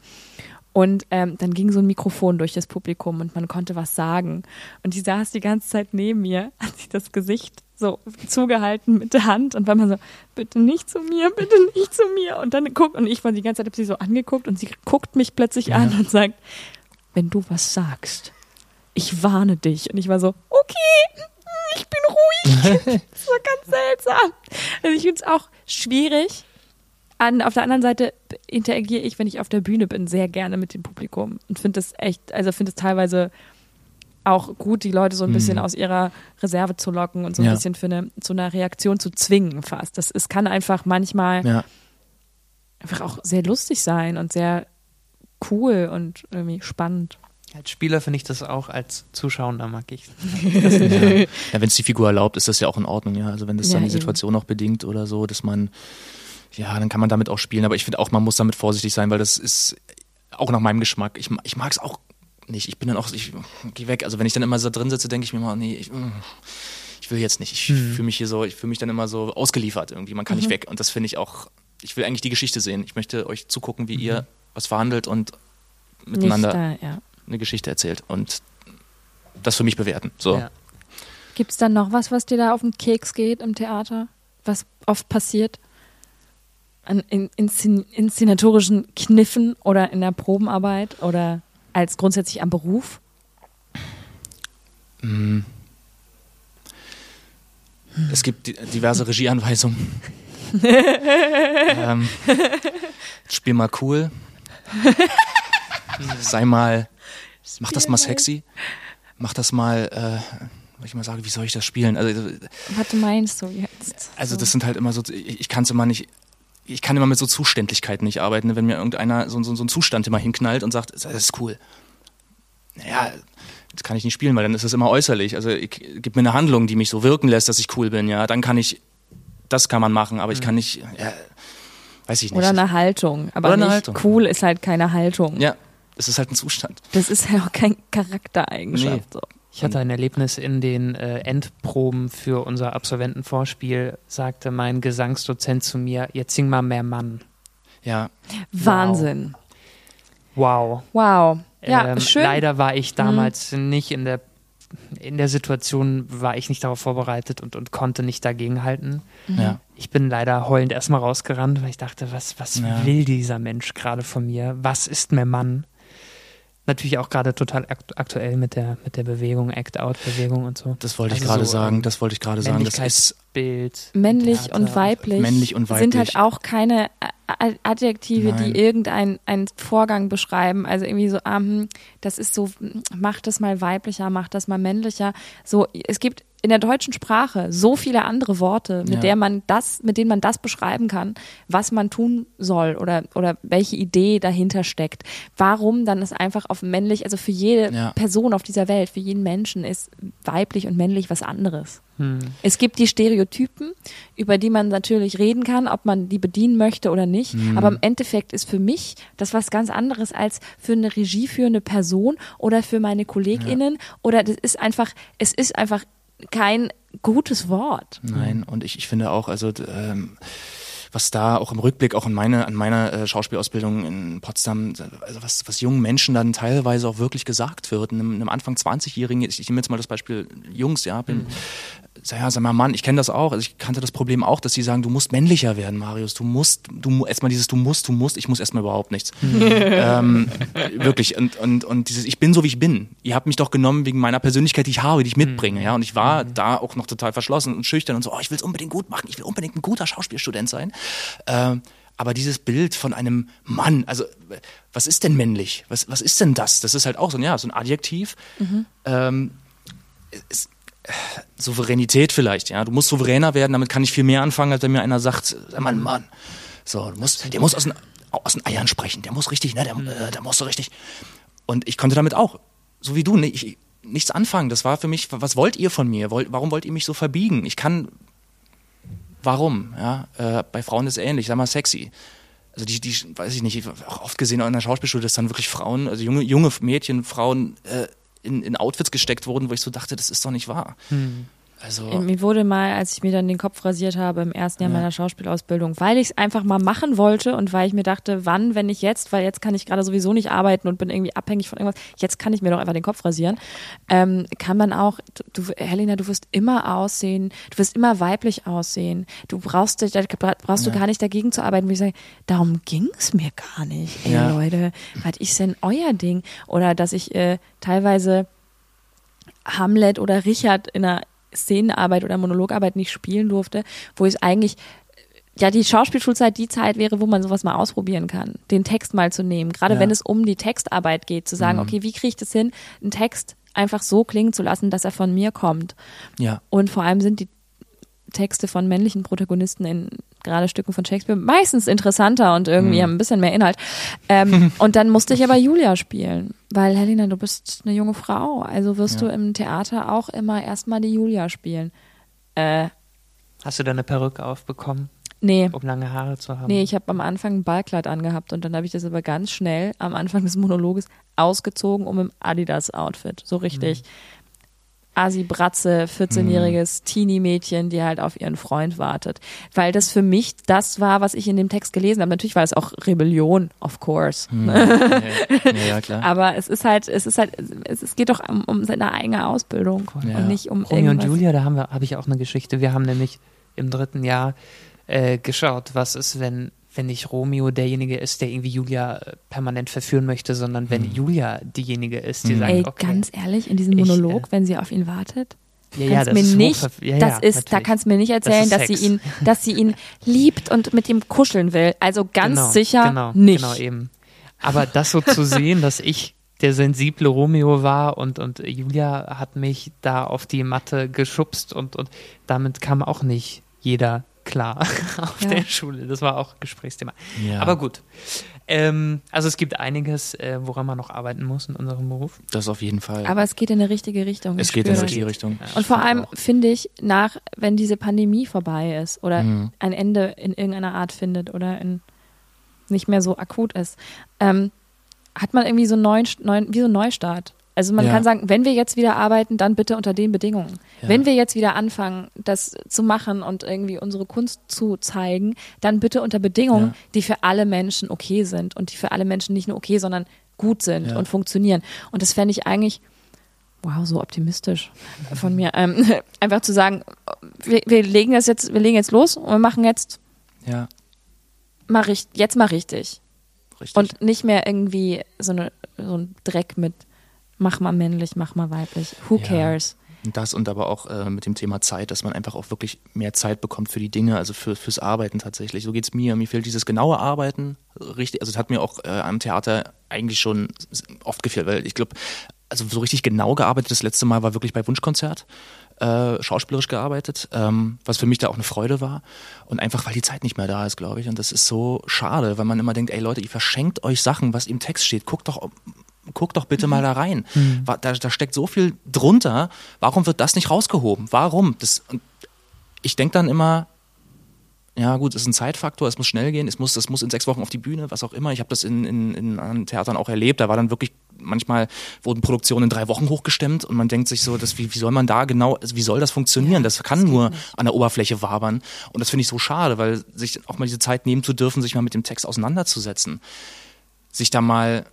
Und ähm, dann ging so ein Mikrofon durch das Publikum und man konnte was sagen. Und die saß die ganze Zeit neben mir, hat sich das Gesicht so zugehalten mit der Hand und war mal so, bitte nicht zu mir, bitte nicht zu mir. Und dann guckt, und ich war die ganze Zeit, hab sie so angeguckt und sie guckt mich plötzlich ja. an und sagt, wenn du was sagst, ich warne dich. Und ich war so, okay, ich bin ruhig. das war ganz seltsam. Also ich finde es auch schwierig. An, auf der anderen Seite interagiere ich, wenn ich auf der Bühne bin, sehr gerne mit dem Publikum und finde es echt, also finde es teilweise auch gut, die Leute so ein bisschen mhm. aus ihrer Reserve zu locken und so ein ja. bisschen für eine, zu einer Reaktion zu zwingen fast. Das es kann einfach manchmal ja. einfach auch sehr lustig sein und sehr cool und irgendwie spannend. Als Spieler finde ich das auch, als Zuschauer mag ich ja, ja wenn es die Figur erlaubt, ist das ja auch in Ordnung, ja. Also wenn das ja, dann die Situation eben. auch bedingt oder so, dass man, ja, dann kann man damit auch spielen. Aber ich finde auch, man muss damit vorsichtig sein, weil das ist auch nach meinem Geschmack. Ich, ich mag es auch nicht. Ich bin dann auch, ich gehe weg. Also wenn ich dann immer so drin sitze, denke ich mir mal, nee, ich, ich will jetzt nicht. Ich mhm. fühle mich hier so, ich fühle mich dann immer so ausgeliefert irgendwie. Man kann mhm. nicht weg. Und das finde ich auch, ich will eigentlich die Geschichte sehen. Ich möchte euch zugucken, wie mhm. ihr was verhandelt und miteinander. Nicht da, ja eine Geschichte erzählt und das für mich bewerten. So. Ja. Gibt es dann noch was, was dir da auf den Keks geht im Theater? Was oft passiert? An in, in, inszenatorischen Kniffen oder in der Probenarbeit oder als grundsätzlich am Beruf? Mm. Es gibt diverse Regieanweisungen. ähm, spiel mal cool. Sei mal mach das mal sexy, mach das mal, äh, ich mal sage, wie soll ich das spielen? Also, Was meinst du jetzt? Also das sind halt immer so, ich, ich kann es immer nicht, ich kann immer mit so Zuständigkeiten nicht arbeiten, ne? wenn mir irgendeiner so, so, so einen Zustand immer hinknallt und sagt, das ist cool. Naja, das kann ich nicht spielen, weil dann ist es immer äußerlich. Also ich, gib mir eine Handlung, die mich so wirken lässt, dass ich cool bin, ja, dann kann ich, das kann man machen, aber ich kann mhm. nicht, ja, weiß ich nicht. Oder eine Haltung, aber Oder eine Haltung. cool ist halt keine Haltung. Ja, es ist halt ein Zustand. Das ist ja auch kein Charaktereigenschaft. Nee. So. Ich hatte ein Erlebnis in den äh, Endproben für unser Absolventenvorspiel, sagte mein Gesangsdozent zu mir, jetzt sing mal mehr Mann. Ja. Wahnsinn. Wow. Wow. Ja, ähm, schön. Leider war ich damals hm. nicht in der in der Situation war ich nicht darauf vorbereitet und, und konnte nicht dagegenhalten. Mhm. Ja. Ich bin leider heulend erstmal rausgerannt, weil ich dachte, was, was ja. will dieser Mensch gerade von mir? Was ist mir Mann? natürlich auch gerade total aktuell mit der, mit der Bewegung, Act-Out-Bewegung und so. Das wollte also ich gerade so, sagen, das wollte ich gerade sagen. Das ist Bild. Männlich Theater, und weiblich. Männlich und weiblich. Sind halt auch keine Adjektive, Nein. die irgendeinen einen Vorgang beschreiben. Also irgendwie so, um, das ist so, mach das mal weiblicher, mach das mal männlicher. So, es gibt in der deutschen Sprache so viele andere Worte, mit ja. der man das, mit denen man das beschreiben kann, was man tun soll oder, oder welche Idee dahinter steckt. Warum dann ist einfach auf männlich, also für jede ja. Person auf dieser Welt, für jeden Menschen ist weiblich und männlich was anderes. Hm. Es gibt die Stereotypen, über die man natürlich reden kann, ob man die bedienen möchte oder nicht. Hm. Aber im Endeffekt ist für mich das was ganz anderes als für eine regieführende Person oder für meine KollegInnen. Ja. Oder das ist einfach, es ist einfach kein gutes Wort. Nein, und ich, ich finde auch, also ähm, was da auch im Rückblick, auch in meine, an meiner äh, Schauspielausbildung in Potsdam, also was, was jungen Menschen dann teilweise auch wirklich gesagt wird. Einem, einem Anfang 20-Jährigen, ich, ich nehme jetzt mal das Beispiel Jungs, ja, bin, mhm ja, sag mal, Mann, ich kenne das auch. Also ich kannte das Problem auch, dass sie sagen, du musst männlicher werden, Marius. Du musst, du erstmal dieses, du musst, du musst, ich muss erstmal überhaupt nichts. ähm, wirklich. Und, und, und dieses, ich bin so wie ich bin. Ihr habt mich doch genommen wegen meiner Persönlichkeit, die ich habe, die ich mitbringe. Ja, und ich war mhm. da auch noch total verschlossen und schüchtern und so, oh, ich will es unbedingt gut machen, ich will unbedingt ein guter Schauspielstudent sein. Ähm, aber dieses Bild von einem Mann, also was ist denn männlich? Was, was ist denn das? Das ist halt auch so ein, ja, so ein Adjektiv. Mhm. Ähm, es, Souveränität vielleicht, ja. Du musst souveräner werden, damit kann ich viel mehr anfangen, als wenn mir einer sagt, sag mal, Mann, so, du musst, der muss aus den, aus den Eiern sprechen, der muss richtig, ne, der, mhm. äh, der muss so richtig. Und ich konnte damit auch, so wie du, nicht, nichts anfangen. Das war für mich, was wollt ihr von mir? Wollt, warum wollt ihr mich so verbiegen? Ich kann, warum? Ja, äh, bei Frauen ist es ähnlich, sag mal sexy. Also die, die, weiß ich nicht, auch oft gesehen in der Schauspielschule, dass dann wirklich Frauen, also junge, junge Mädchen, Frauen äh, in, in Outfits gesteckt wurden, wo ich so dachte, das ist doch nicht wahr. Hm. Also mir wurde mal, als ich mir dann den Kopf rasiert habe im ersten Jahr ja. meiner Schauspielausbildung, weil ich es einfach mal machen wollte und weil ich mir dachte, wann, wenn nicht jetzt, weil jetzt kann ich gerade sowieso nicht arbeiten und bin irgendwie abhängig von irgendwas, jetzt kann ich mir doch einfach den Kopf rasieren, ähm, kann man auch, du, Helena, du wirst immer aussehen, du wirst immer weiblich aussehen, du brauchst, da brauchst ja. du gar nicht dagegen zu arbeiten, wie ich sage, darum ging es mir gar nicht, ey ja. Leute, was ist denn euer Ding? Oder dass ich äh, teilweise Hamlet oder Richard in einer Szenenarbeit oder Monologarbeit nicht spielen durfte, wo ich eigentlich ja, die Schauspielschulzeit die Zeit wäre, wo man sowas mal ausprobieren kann, den Text mal zu nehmen. Gerade ja. wenn es um die Textarbeit geht, zu sagen, mhm. okay, wie kriege ich das hin, einen Text einfach so klingen zu lassen, dass er von mir kommt. Ja. Und vor allem sind die Texte von männlichen Protagonisten in gerade Stücken von Shakespeare meistens interessanter und irgendwie mhm. haben ein bisschen mehr Inhalt. Ähm, und dann musste ich aber Julia spielen. Weil, Helena, du bist eine junge Frau, also wirst ja. du im Theater auch immer erstmal die Julia spielen. Äh, Hast du da eine Perücke aufbekommen? Nee. Um lange Haare zu haben? Nee, ich habe am Anfang ein Ballkleid angehabt und dann habe ich das aber ganz schnell am Anfang des Monologes ausgezogen, um im Adidas-Outfit. So richtig. Mhm. Asi-Bratze, 14-jähriges mhm. Teenie-Mädchen, die halt auf ihren Freund wartet. Weil das für mich das war, was ich in dem Text gelesen habe. Natürlich war es auch Rebellion, of course. Mhm. ja, ja, klar. Aber es ist halt, es ist halt, es, es geht doch um, um seine eigene Ausbildung ja. und nicht um Romeo und Julia, da haben wir, habe ich auch eine Geschichte. Wir haben nämlich im dritten Jahr äh, geschaut, was ist, wenn wenn nicht Romeo derjenige ist, der irgendwie Julia äh, permanent verführen möchte, sondern wenn mhm. Julia diejenige ist, die mhm. sagt, Ey, okay, ganz ehrlich, in diesem Monolog, ich, äh, wenn sie auf ihn wartet, ja, ja, das mir nicht, ja, das ist, da kannst du mir nicht erzählen, das dass sie ihn, dass sie ihn liebt und mit ihm kuscheln will. Also ganz genau, sicher genau, nicht. Genau eben. Aber das so zu sehen, dass ich der sensible Romeo war und, und Julia hat mich da auf die Matte geschubst und, und damit kam auch nicht jeder klar auf ja. der Schule. Das war auch Gesprächsthema. Ja. Aber gut. Ähm, also es gibt einiges, äh, woran man noch arbeiten muss in unserem Beruf. Das auf jeden Fall. Aber es geht in eine richtige Richtung. Es geht in eine richtige Richtung. Und vor allem finde ich, nach, wenn diese Pandemie vorbei ist oder mhm. ein Ende in irgendeiner Art findet oder in, nicht mehr so akut ist, ähm, hat man irgendwie so einen neuen, neuen, wie so einen Neustart. Also man ja. kann sagen, wenn wir jetzt wieder arbeiten, dann bitte unter den Bedingungen. Ja. Wenn wir jetzt wieder anfangen, das zu machen und irgendwie unsere Kunst zu zeigen, dann bitte unter Bedingungen, ja. die für alle Menschen okay sind und die für alle Menschen nicht nur okay, sondern gut sind und funktionieren. Und das fände ich eigentlich, wow, so optimistisch von mir, ähm, einfach zu sagen, wir, wir, legen das jetzt, wir legen jetzt los und wir machen jetzt, ja. mal richtig, jetzt mal richtig. Richtig. Und nicht mehr irgendwie so, eine, so ein Dreck mit mach mal männlich, mach mal weiblich. Who ja. cares? Das und aber auch äh, mit dem Thema Zeit, dass man einfach auch wirklich mehr Zeit bekommt für die Dinge, also für, fürs Arbeiten tatsächlich. So geht es mir. Mir fehlt dieses genaue Arbeiten richtig. Also es hat mir auch äh, am Theater eigentlich schon oft gefehlt, weil ich glaube, also so richtig genau gearbeitet, das letzte Mal war wirklich bei Wunschkonzert. Äh, schauspielerisch gearbeitet, ähm, was für mich da auch eine Freude war. Und einfach, weil die Zeit nicht mehr da ist, glaube ich. Und das ist so schade, weil man immer denkt, ey Leute, ihr verschenkt euch Sachen, was im Text steht. Guckt doch guck doch bitte mhm. mal da rein. Mhm. Da, da steckt so viel drunter. Warum wird das nicht rausgehoben? Warum? Das, ich denke dann immer, ja gut, es ist ein Zeitfaktor, es muss schnell gehen, es muss, es muss in sechs Wochen auf die Bühne, was auch immer. Ich habe das in, in, in anderen Theatern auch erlebt. Da war dann wirklich, manchmal wurden Produktionen in drei Wochen hochgestemmt und man denkt sich so, dass, wie, wie soll man da genau, wie soll das funktionieren? Das kann das nur nicht. an der Oberfläche wabern. Und das finde ich so schade, weil sich auch mal diese Zeit nehmen zu dürfen, sich mal mit dem Text auseinanderzusetzen. Sich da mal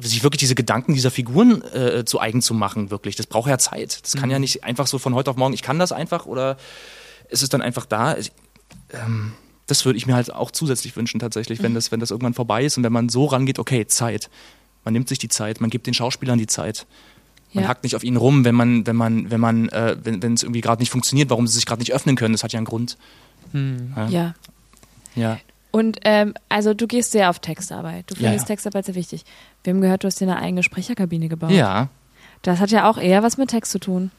sich wirklich diese Gedanken dieser Figuren äh, zu eigen zu machen, wirklich. Das braucht ja Zeit. Das kann mhm. ja nicht einfach so von heute auf morgen, ich kann das einfach oder ist es dann einfach da. Ähm, das würde ich mir halt auch zusätzlich wünschen, tatsächlich, wenn mhm. das, wenn das irgendwann vorbei ist und wenn man so rangeht, okay, Zeit. Man nimmt sich die Zeit, man gibt den Schauspielern die Zeit. Man ja. hackt nicht auf ihnen rum, wenn man, wenn man, wenn man, äh, wenn, wenn es irgendwie gerade nicht funktioniert, warum sie sich gerade nicht öffnen können. Das hat ja einen Grund. Hm. Ja. ja. ja. Und ähm, also du gehst sehr auf Textarbeit. Du findest ja, ja. Textarbeit sehr wichtig. Wir haben gehört, du hast dir eine eigene Sprecherkabine gebaut. Ja. Das hat ja auch eher was mit Text zu tun.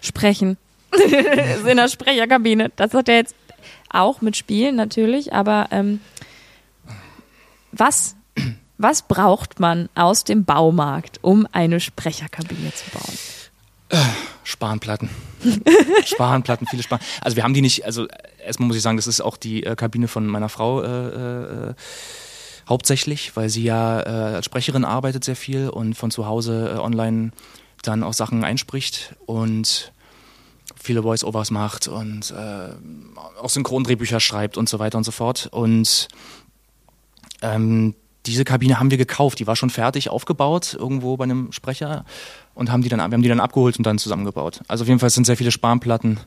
Sprechen. in der Sprecherkabine. Das hat ja jetzt auch mit Spielen natürlich, aber ähm, was, was braucht man aus dem Baumarkt, um eine Sprecherkabine zu bauen? Spanplatten. Spanplatten, viele Span. Also wir haben die nicht, also erstmal muss ich sagen, das ist auch die äh, Kabine von meiner Frau äh, äh, hauptsächlich, weil sie ja äh, als Sprecherin arbeitet sehr viel und von zu Hause äh, online dann auch Sachen einspricht und viele Voice-Overs macht und äh, auch Synchrondrehbücher schreibt und so weiter und so fort. Und ähm, diese Kabine haben wir gekauft, die war schon fertig aufgebaut, irgendwo bei einem Sprecher und haben die dann, wir haben die dann abgeholt und dann zusammengebaut. Also auf jeden Fall sind sehr viele Spanplatten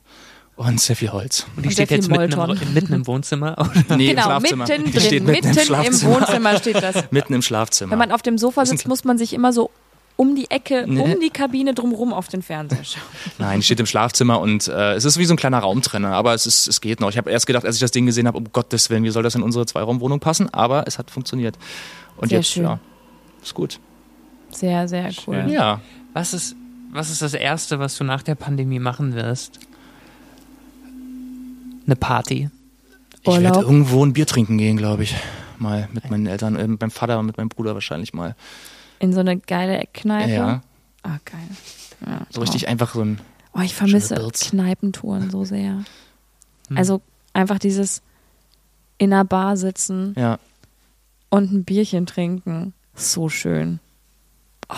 und sehr viel Holz. Und die und steht jetzt mitten im, mitten im, Wohnzimmer? Oder? Nee, genau, im Schlafzimmer. mitten drin, mitten, mitten im, im, Wohnzimmer steht das. Mitten im Schlafzimmer. Wenn man auf dem Sofa sitzt, muss man sich immer so um die Ecke, nee. um die Kabine drumherum auf den Fernseher schauen. Nein, steht im Schlafzimmer und äh, es ist wie so ein kleiner Raumtrenner, aber es, ist, es geht noch. Ich habe erst gedacht, als ich das Ding gesehen habe, um Gottes Willen, wie soll das in unsere Zweiraumwohnung passen? Aber es hat funktioniert. Und sehr jetzt, schön. ja, ist gut. Sehr, sehr cool. Schön. Ja. Was ist, was ist das Erste, was du nach der Pandemie machen wirst? Eine Party. Ich werde irgendwo ein Bier trinken gehen, glaube ich. Mal mit meinen Eltern, äh, mit meinem Vater und mit meinem Bruder wahrscheinlich mal. In so eine geile Eckkneipe? Ja. Ah, geil. Ja. So richtig oh. einfach so ein. Oh, ich vermisse Kneipentouren so sehr. Hm. Also einfach dieses in einer Bar sitzen ja. und ein Bierchen trinken. So schön. Oh.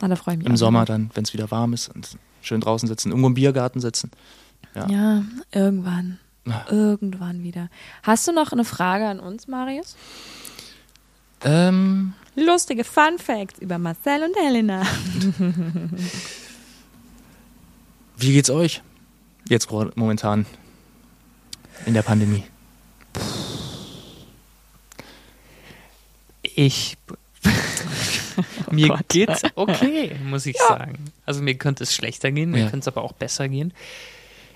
Ah, da freue ich mich. Im Sommer dann, wenn es wieder warm ist und schön draußen sitzen, irgendwo im Biergarten sitzen. Ja, ja irgendwann. Ja. Irgendwann wieder. Hast du noch eine Frage an uns, Marius? Ähm, Lustige Fun Facts über Marcel und Helena. Wie geht's euch jetzt momentan in der Pandemie? Ich oh mir Gott. geht's okay, muss ich ja. sagen. Also mir könnte es schlechter gehen, mir ja. könnte es aber auch besser gehen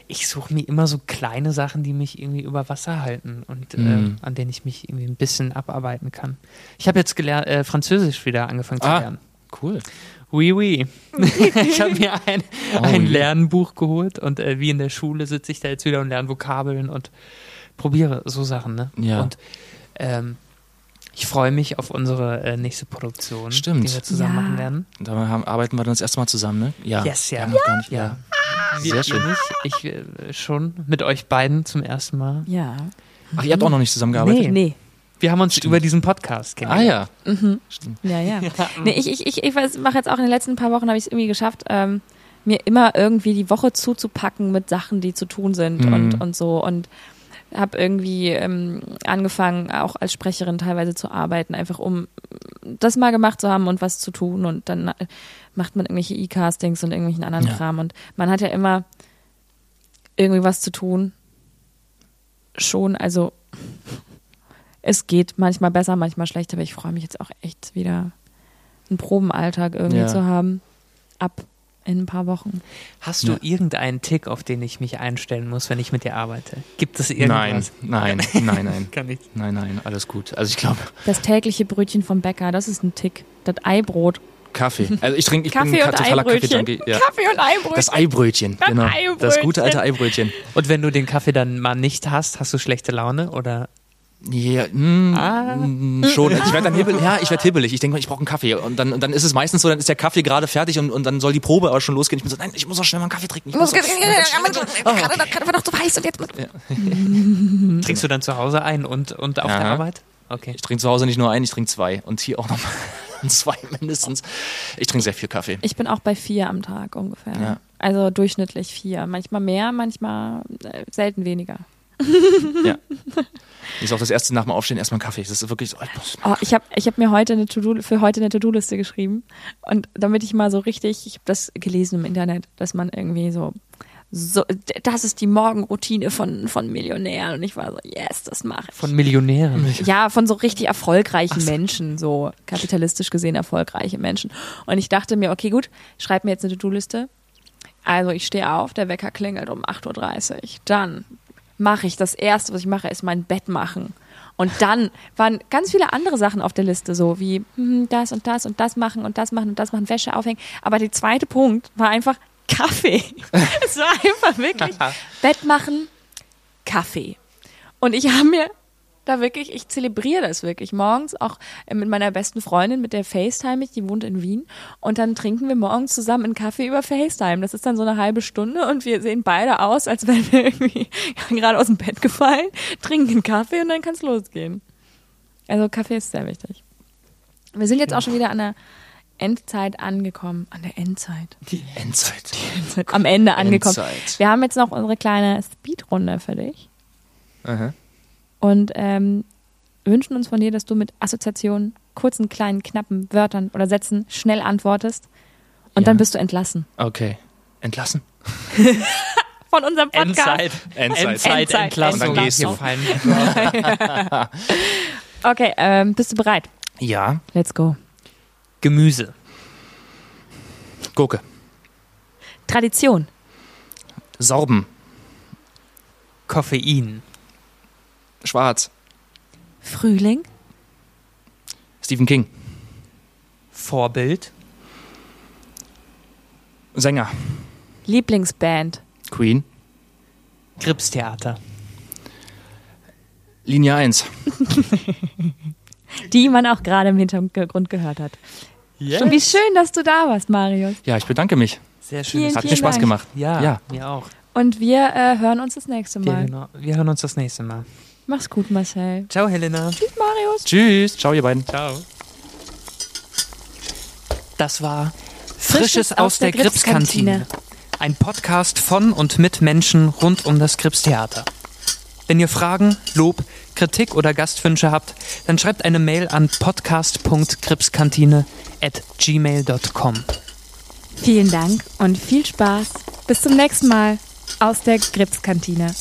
ich suche mir immer so kleine Sachen, die mich irgendwie über Wasser halten und mhm. äh, an denen ich mich irgendwie ein bisschen abarbeiten kann. Ich habe jetzt gelernt, äh, Französisch wieder angefangen zu ah, lernen. Cool. Oui, oui. ich habe mir ein, oh, ein Lernbuch geholt und äh, wie in der Schule sitze ich da jetzt wieder und lerne Vokabeln und probiere so Sachen. Ne? Ja. Und ähm, ich freue mich auf unsere äh, nächste Produktion, Stimmt. die wir zusammen ja. machen werden. Da haben, arbeiten wir dann das erste Mal zusammen, ne? Ja. Yes, ja. ja. Gar nicht, ja. Sehr schön. Ich, ich äh, schon mit euch beiden zum ersten Mal. Ja. Ach, ihr habt auch noch nicht zusammengearbeitet? Nee, nee. Wir haben uns Stimmt. über diesen Podcast kennengelernt. Ah ja. Mhm. Stimmt. Ja, ja. ja. Nee, ich ich, ich, ich mache jetzt auch in den letzten paar Wochen, habe ich es irgendwie geschafft, ähm, mir immer irgendwie die Woche zuzupacken mit Sachen, die zu tun sind mhm. und, und so. Und habe irgendwie ähm, angefangen, auch als Sprecherin teilweise zu arbeiten, einfach um das mal gemacht zu haben und was zu tun. Und dann macht man irgendwelche E-Castings und irgendwelchen anderen ja. Kram. Und man hat ja immer irgendwie was zu tun. Schon, also es geht manchmal besser, manchmal schlechter, aber ich freue mich jetzt auch echt wieder einen Probenalltag irgendwie ja. zu haben. Ab in ein paar Wochen. Hast du ja. irgendeinen Tick, auf den ich mich einstellen muss, wenn ich mit dir arbeite? Gibt es irgendwas? Nein, nein, nein, nein. Kann ich. Nein, nein, alles gut. Also ich glaube. Das tägliche Brötchen vom Bäcker, das ist ein Tick. Das Eibrot. Kaffee. Also ich trinke, ich Kaffee bin totaler Kaffee-Junkie. Ja. Kaffee und Eibrötchen. Das Eibrötchen, das genau. Eibrötchen. Das gute alte Eibrötchen. Und wenn du den Kaffee dann mal nicht hast, hast du schlechte Laune oder? Ja, mh, ah. mh, schon. Ich werde dann hibbelig. Ja, ich werde hibbelig. Ich denke, ich brauche einen Kaffee. Und dann, und dann ist es meistens so, dann ist der Kaffee gerade fertig und, und dann soll die Probe aber schon losgehen. Ich bin so, nein, ich muss auch schnell mal einen Kaffee trinken. Ich muss gerade war noch zu heiß und jetzt. Ja. Trinkst du dann zu Hause ein und, und auf ja. der Arbeit? Okay. Ich trinke zu Hause nicht nur ein, ich trinke zwei. Und hier auch noch zwei mindestens. Ich trinke sehr viel Kaffee. Ich bin auch bei vier am Tag ungefähr. Ja. Also durchschnittlich vier. Manchmal mehr, manchmal äh, selten weniger. Ja. Ist auch das erste nach dem Aufstehen erstmal ein Kaffee. Das ist wirklich so. Oh, ich habe ich hab mir heute eine To-Do für heute eine To-Do-Liste geschrieben und damit ich mal so richtig, ich habe das gelesen im Internet, dass man irgendwie so so, das ist die Morgenroutine von, von Millionären. Und ich war so, yes, das mache ich. Von Millionären? Ja, von so richtig erfolgreichen so. Menschen, so kapitalistisch gesehen erfolgreiche Menschen. Und ich dachte mir, okay, gut, schreib mir jetzt eine To-Do-Liste. Also ich stehe auf, der Wecker klingelt um 8.30 Uhr. Dann mache ich das Erste, was ich mache, ist mein Bett machen. Und dann waren ganz viele andere Sachen auf der Liste, so wie hm, das und das und das machen und das machen und das machen, Wäsche aufhängen. Aber der zweite Punkt war einfach Kaffee. es war einfach wirklich Bett machen, Kaffee. Und ich habe mir da wirklich, ich zelebriere das wirklich morgens, auch äh, mit meiner besten Freundin, mit der FaceTime ich, die wohnt in Wien. Und dann trinken wir morgens zusammen einen Kaffee über FaceTime. Das ist dann so eine halbe Stunde und wir sehen beide aus, als wären wir irgendwie gerade aus dem Bett gefallen, trinken einen Kaffee und dann kann es losgehen. Also Kaffee ist sehr wichtig. Wir sind jetzt auch schon wieder an der Endzeit angekommen. An der Endzeit. Die Endzeit. Die Endzeit. Am Ende angekommen. Endzeit. Wir haben jetzt noch unsere kleine Speedrunde für dich. Aha und ähm, wünschen uns von dir, dass du mit Assoziationen, kurzen, kleinen, knappen Wörtern oder Sätzen schnell antwortest und ja. dann bist du entlassen. Okay. Entlassen? von unserem Podcast. Endzeit. Endzeit. Endzeit. Endzeit. Entlassung. Und dann gehst du. okay, ähm, bist du bereit? Ja. Let's go. Gemüse. Gurke. Tradition. Sorben. Koffein. Schwarz. Frühling. Stephen King. Vorbild. Sänger. Lieblingsband. Queen. Gripstheater. Linie 1. Die man auch gerade im Hintergrund gehört hat. Yes. Und wie schön, dass du da warst, Marius. Ja, ich bedanke mich. Sehr schön. Vielen, Hat mir Spaß Dank. gemacht. Ja, ja, mir auch. Und wir äh, hören uns das nächste Mal. Genau. Wir hören uns das nächste Mal. Mach's gut, Marcel. Ciao, Helena. Tschüss, Marius. Tschüss. Ciao, ihr beiden. Ciao. Das war Frisches, Frisches aus, aus der, der Gripskantine. Ein Podcast von und mit Menschen rund um das Gripstheater. Wenn ihr Fragen, Lob, Kritik oder Gastwünsche habt, dann schreibt eine Mail an podcast.gripskantine at gmail.com. Vielen Dank und viel Spaß. Bis zum nächsten Mal aus der Gripskantine.